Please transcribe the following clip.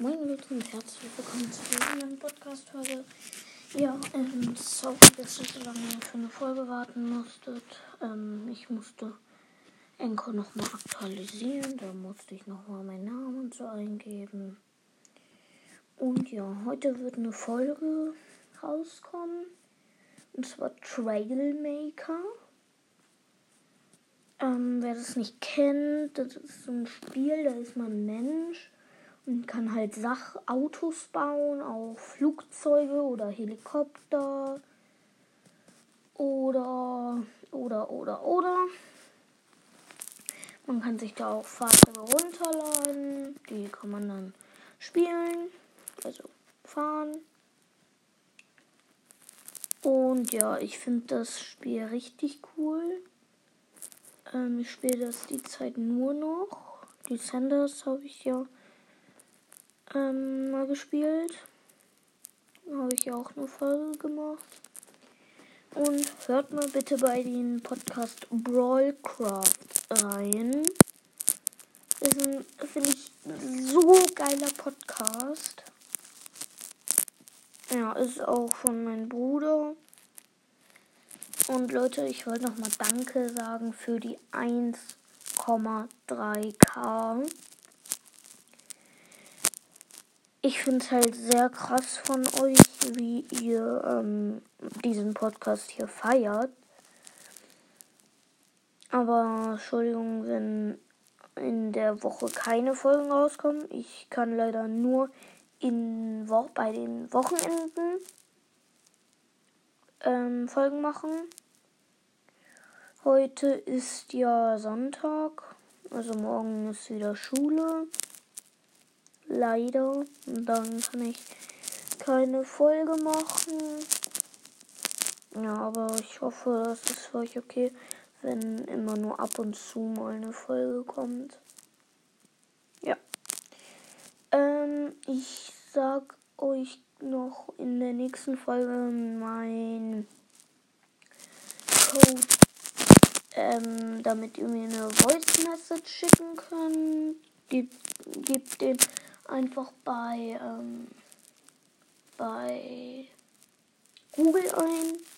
Moin Leute und herzlich willkommen zu dieser neuen Podcast-Folge. Ja, ähm, sorry, dass ihr so lange für eine Folge warten musstet. Ähm, ich musste Enko nochmal aktualisieren. Da musste ich nochmal meinen Namen und so eingeben. Und ja, heute wird eine Folge rauskommen. Und zwar Trailmaker. Ähm, wer das nicht kennt, das ist so ein Spiel, da ist man Mensch und kann halt Sachautos bauen, auch Flugzeuge oder Helikopter oder oder oder oder. Man kann sich da auch Fahrzeuge runterladen, die kann man dann spielen, also fahren. Und ja, ich finde das Spiel richtig cool. Ähm, ich spiele das die Zeit nur noch. Die Senders habe ich ja ähm, mal gespielt. Habe ich auch eine Folge gemacht. Und hört mal bitte bei den Podcast Brawlcraft rein. Ist ein, finde ich, so geiler Podcast. Ja, ist auch von meinem Bruder. Und Leute, ich wollte nochmal Danke sagen für die 1,3k. Ich finde es halt sehr krass von euch, wie ihr ähm, diesen Podcast hier feiert. Aber Entschuldigung, wenn in der Woche keine Folgen rauskommen. Ich kann leider nur in Wo bei den Wochenenden ähm, Folgen machen. Heute ist ja Sonntag, also morgen ist wieder Schule leider. Und dann kann ich keine Folge machen. Ja, aber ich hoffe, das ist für euch okay, wenn immer nur ab und zu mal eine Folge kommt. Ja. Ähm, ich sag euch noch in der nächsten Folge mein Code, ähm, damit ihr mir eine Voice Message schicken könnt. Gebt, gebt den einfach bei, ähm, bei Google ein.